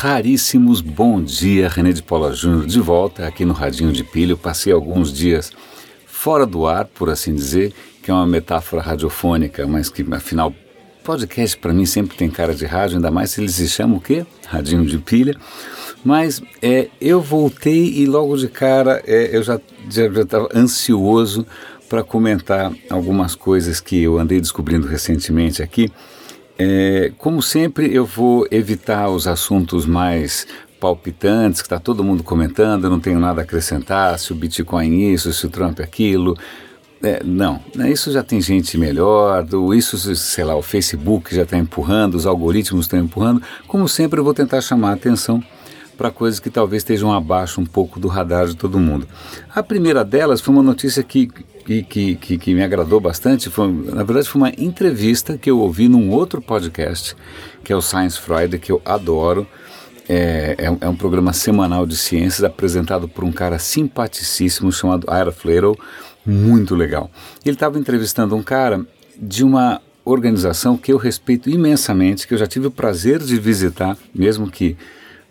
raríssimos, bom dia, René de Paula Júnior, de volta aqui no Radinho de Pilha. Eu passei alguns dias fora do ar, por assim dizer, que é uma metáfora radiofônica, mas que afinal, podcast para mim sempre tem cara de rádio, ainda mais se ele se chama o quê? Radinho de Pilha. Mas é, eu voltei e logo de cara é, eu já estava ansioso para comentar algumas coisas que eu andei descobrindo recentemente aqui é, como sempre, eu vou evitar os assuntos mais palpitantes, que está todo mundo comentando, não tenho nada a acrescentar, se o Bitcoin isso, se o Trump aquilo. É, não, né, isso já tem gente melhor, do, isso, sei lá, o Facebook já está empurrando, os algoritmos estão empurrando. Como sempre, eu vou tentar chamar a atenção para coisas que talvez estejam abaixo um pouco do radar de todo mundo. A primeira delas foi uma notícia que, que, que, que, me agradou bastante, foi, na verdade foi uma entrevista que eu ouvi num outro podcast, que é o Science Friday, que eu adoro. É, é, é um programa semanal de ciências apresentado por um cara simpaticíssimo chamado Ira Flatow, muito legal. Ele estava entrevistando um cara de uma organização que eu respeito imensamente, que eu já tive o prazer de visitar, mesmo que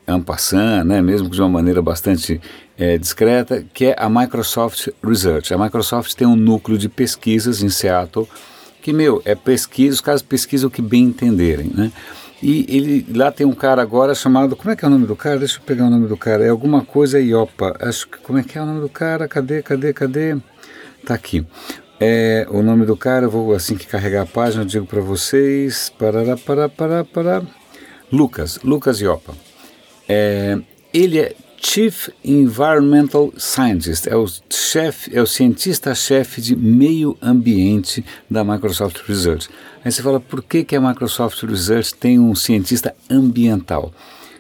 en passant, né, mesmo de uma maneira bastante é, discreta, que é a Microsoft Research. A Microsoft tem um núcleo de pesquisas em Seattle, que, meu, é pesquisa, os caras pesquisam o que bem entenderem, né? E ele, lá tem um cara agora chamado, como é que é o nome do cara? Deixa eu pegar o nome do cara, é alguma coisa Iopa, acho que, como é que é o nome do cara? Cadê, cadê, cadê? Tá aqui. É, o nome do cara, eu vou assim que carregar a página, eu digo para vocês, parará, pará, pará, pará, Lucas, Lucas Iopa. É, ele é Chief Environmental Scientist, é o chefe, é o cientista-chefe de meio ambiente da Microsoft Research. Aí você fala, por que, que a Microsoft Research tem um cientista ambiental?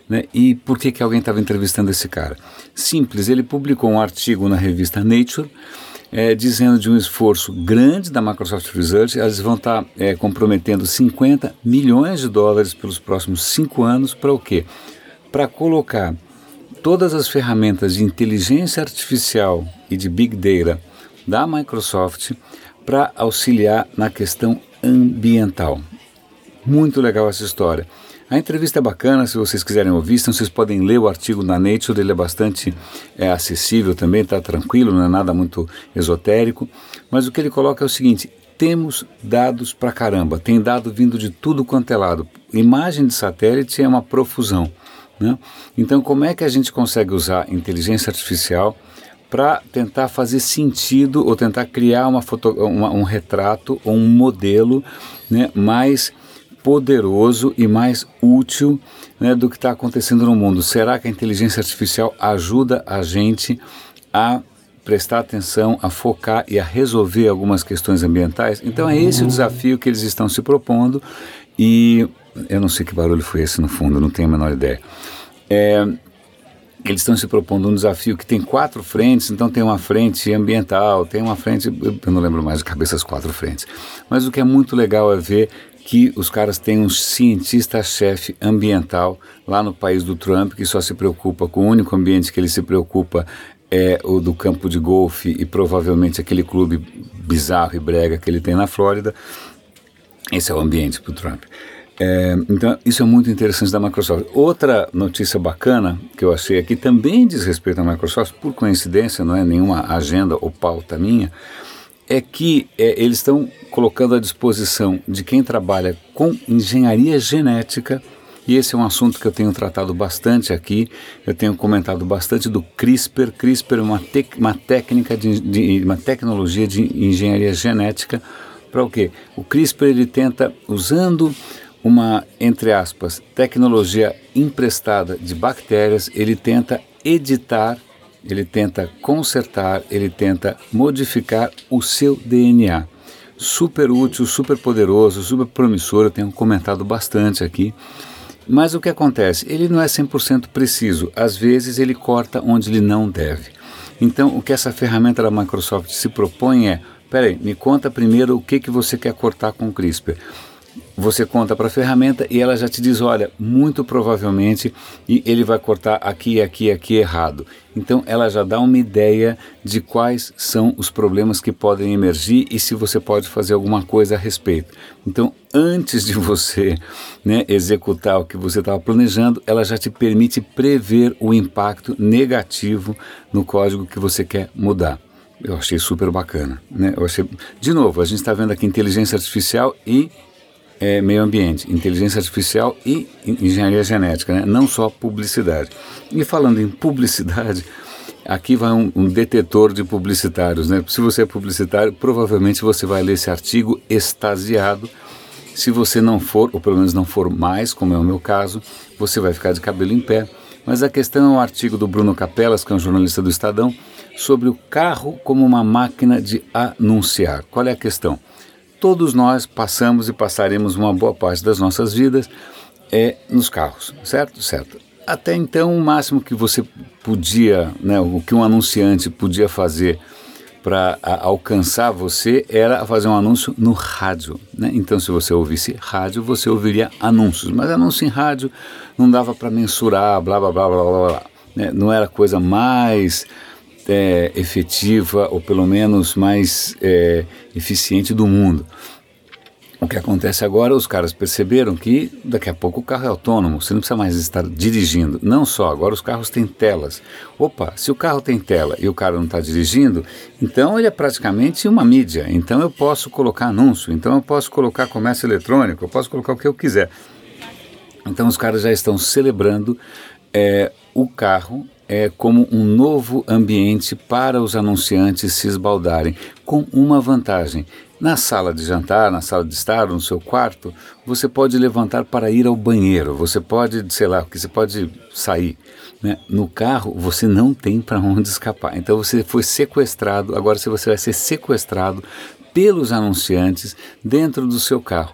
Né? E por que, que alguém estava entrevistando esse cara? Simples, ele publicou um artigo na revista Nature é, dizendo de um esforço grande da Microsoft Research, eles vão estar tá, é, comprometendo 50 milhões de dólares pelos próximos cinco anos para o quê? Para colocar todas as ferramentas de inteligência artificial e de Big Data da Microsoft para auxiliar na questão ambiental. Muito legal essa história. A entrevista é bacana, se vocês quiserem ouvir, então vocês podem ler o artigo na Nature, ele é bastante é, acessível também, está tranquilo, não é nada muito esotérico. Mas o que ele coloca é o seguinte: temos dados para caramba, tem dado vindo de tudo quanto é lado. Imagem de satélite é uma profusão. Né? Então, como é que a gente consegue usar inteligência artificial para tentar fazer sentido ou tentar criar uma foto, uma, um retrato ou um modelo né, mais poderoso e mais útil né, do que está acontecendo no mundo? Será que a inteligência artificial ajuda a gente a prestar atenção, a focar e a resolver algumas questões ambientais? Então, é esse o desafio que eles estão se propondo e eu não sei que barulho foi esse no fundo, não tenho a menor ideia. É, eles estão se propondo um desafio que tem quatro frentes, então tem uma frente ambiental, tem uma frente, eu não lembro mais de cabeça as quatro frentes. Mas o que é muito legal é ver que os caras têm um cientista-chefe ambiental lá no país do Trump que só se preocupa com o único ambiente que ele se preocupa é o do campo de golfe e provavelmente aquele clube bizarro e brega que ele tem na Flórida. Esse é o ambiente para o Trump. É, então, isso é muito interessante da Microsoft. Outra notícia bacana que eu achei aqui também diz respeito à Microsoft, por coincidência, não é nenhuma agenda ou pauta minha, é que é, eles estão colocando à disposição de quem trabalha com engenharia genética, e esse é um assunto que eu tenho tratado bastante aqui, eu tenho comentado bastante do CRISPR. CRISPR é uma, uma técnica, de, de, uma tecnologia de engenharia genética para o quê? O CRISPR ele tenta, usando uma, entre aspas, tecnologia emprestada de bactérias, ele tenta editar, ele tenta consertar, ele tenta modificar o seu DNA. Super útil, super poderoso, super promissor, eu tenho comentado bastante aqui. Mas o que acontece? Ele não é 100% preciso, às vezes ele corta onde ele não deve. Então, o que essa ferramenta da Microsoft se propõe é: peraí, me conta primeiro o que, que você quer cortar com o CRISPR você conta para a ferramenta e ela já te diz, olha, muito provavelmente ele vai cortar aqui, aqui, aqui errado. Então ela já dá uma ideia de quais são os problemas que podem emergir e se você pode fazer alguma coisa a respeito. Então, antes de você né, executar o que você estava planejando, ela já te permite prever o impacto negativo no código que você quer mudar. Eu achei super bacana. Né? Eu achei... De novo, a gente está vendo aqui inteligência artificial e é, meio ambiente, inteligência artificial e engenharia genética, né? não só publicidade. E falando em publicidade, aqui vai um, um, detetor de publicitários. Né? Se você é publicitário, provavelmente você vai ler esse artigo extasiado. Se você não for, ou pelo menos não for mais, como é o meu caso, você vai ficar de cabelo em pé. Mas a questão é um artigo do Bruno Capelas, que é um jornalista do Estadão, sobre o carro como uma máquina de anunciar. Qual é a questão? Todos nós passamos e passaremos uma boa parte das nossas vidas é nos carros, certo? Certo. Até então, o máximo que você podia, né, o que um anunciante podia fazer para alcançar você era fazer um anúncio no rádio. Né? Então, se você ouvisse rádio, você ouviria anúncios. Mas anúncio em rádio não dava para mensurar, blá blá blá blá blá. blá né? Não era coisa mais é, efetiva ou pelo menos mais é, eficiente do mundo. O que acontece agora, os caras perceberam que daqui a pouco o carro é autônomo, você não precisa mais estar dirigindo. Não só, agora os carros têm telas. Opa, se o carro tem tela e o cara não está dirigindo, então ele é praticamente uma mídia. Então eu posso colocar anúncio, então eu posso colocar comércio eletrônico, eu posso colocar o que eu quiser. Então os caras já estão celebrando é, o carro é como um novo ambiente para os anunciantes se esbaldarem, com uma vantagem. Na sala de jantar, na sala de estar, no seu quarto, você pode levantar para ir ao banheiro, você pode, sei lá, que você pode sair. Né? No carro, você não tem para onde escapar. Então você foi sequestrado, agora você vai ser sequestrado pelos anunciantes dentro do seu carro.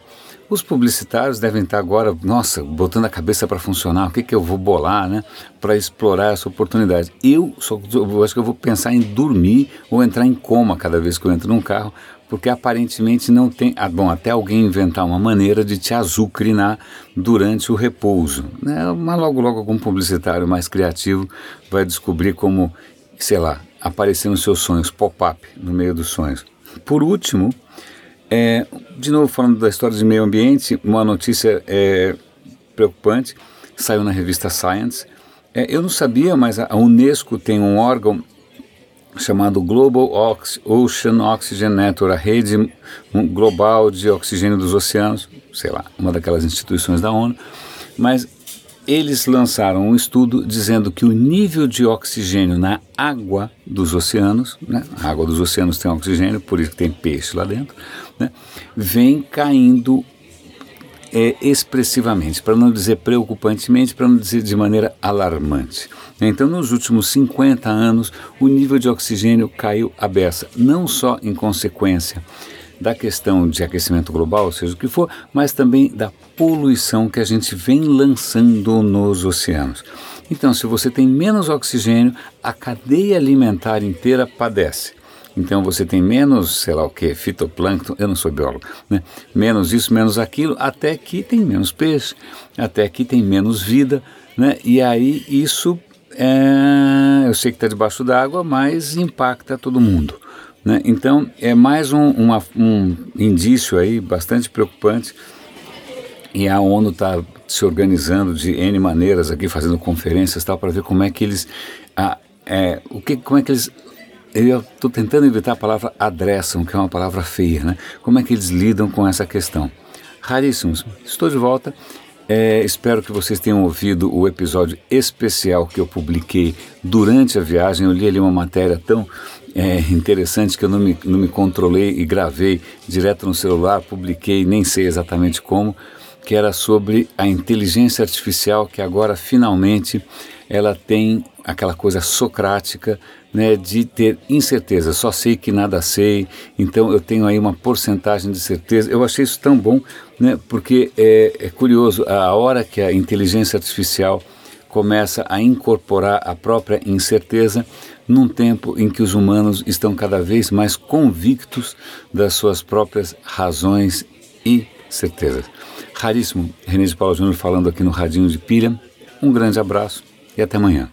Os publicitários devem estar agora, nossa, botando a cabeça para funcionar, o que, que eu vou bolar, né, para explorar essa oportunidade. Eu, só, eu acho que eu vou pensar em dormir ou entrar em coma cada vez que eu entro num carro, porque aparentemente não tem. Ah, bom, até alguém inventar uma maneira de te azucrinar durante o repouso. Né? Mas logo, logo algum publicitário mais criativo vai descobrir como, sei lá, aparecer nos seus sonhos, pop-up no meio dos sonhos. Por último, é, de novo, falando da história de meio ambiente, uma notícia é, preocupante saiu na revista Science. É, eu não sabia, mas a Unesco tem um órgão chamado Global Ox Ocean Oxygen Network, a rede global de oxigênio dos oceanos, sei lá, uma daquelas instituições da ONU. Mas eles lançaram um estudo dizendo que o nível de oxigênio na água dos oceanos, né, a água dos oceanos tem oxigênio, por isso tem peixe lá dentro, né, vem caindo é, expressivamente, para não dizer preocupantemente, para não dizer de maneira alarmante. Então, nos últimos 50 anos, o nível de oxigênio caiu a beça, não só em consequência da questão de aquecimento global, seja o que for, mas também da poluição que a gente vem lançando nos oceanos. Então, se você tem menos oxigênio, a cadeia alimentar inteira padece. Então você tem menos, sei lá o que, fitoplâncton, eu não sou biólogo, né? menos isso, menos aquilo, até que tem menos peixe, até que tem menos vida, né? e aí isso, é, eu sei que está debaixo d'água, mas impacta todo mundo. Né? Então, é mais um, uma, um indício aí bastante preocupante e a ONU está se organizando de N maneiras aqui, fazendo conferências tal, para ver como é que eles, a, é, o que, como é que eles eu estou tentando evitar a palavra adressam, que é uma palavra feia, né? Como é que eles lidam com essa questão? Raríssimos. Estou de volta. É, espero que vocês tenham ouvido o episódio especial que eu publiquei durante a viagem. Eu li ali uma matéria tão é, interessante que eu não me, não me controlei e gravei direto no celular, publiquei, nem sei exatamente como, que era sobre a inteligência artificial que agora finalmente ela tem aquela coisa socrática né, de ter incerteza. Só sei que nada sei, então eu tenho aí uma porcentagem de certeza. Eu achei isso tão bom, né, porque é, é curioso, a hora que a inteligência artificial começa a incorporar a própria incerteza, num tempo em que os humanos estão cada vez mais convictos das suas próprias razões e certezas. Raríssimo, René de Paula Júnior falando aqui no Radinho de Pilha. Um grande abraço e até amanhã.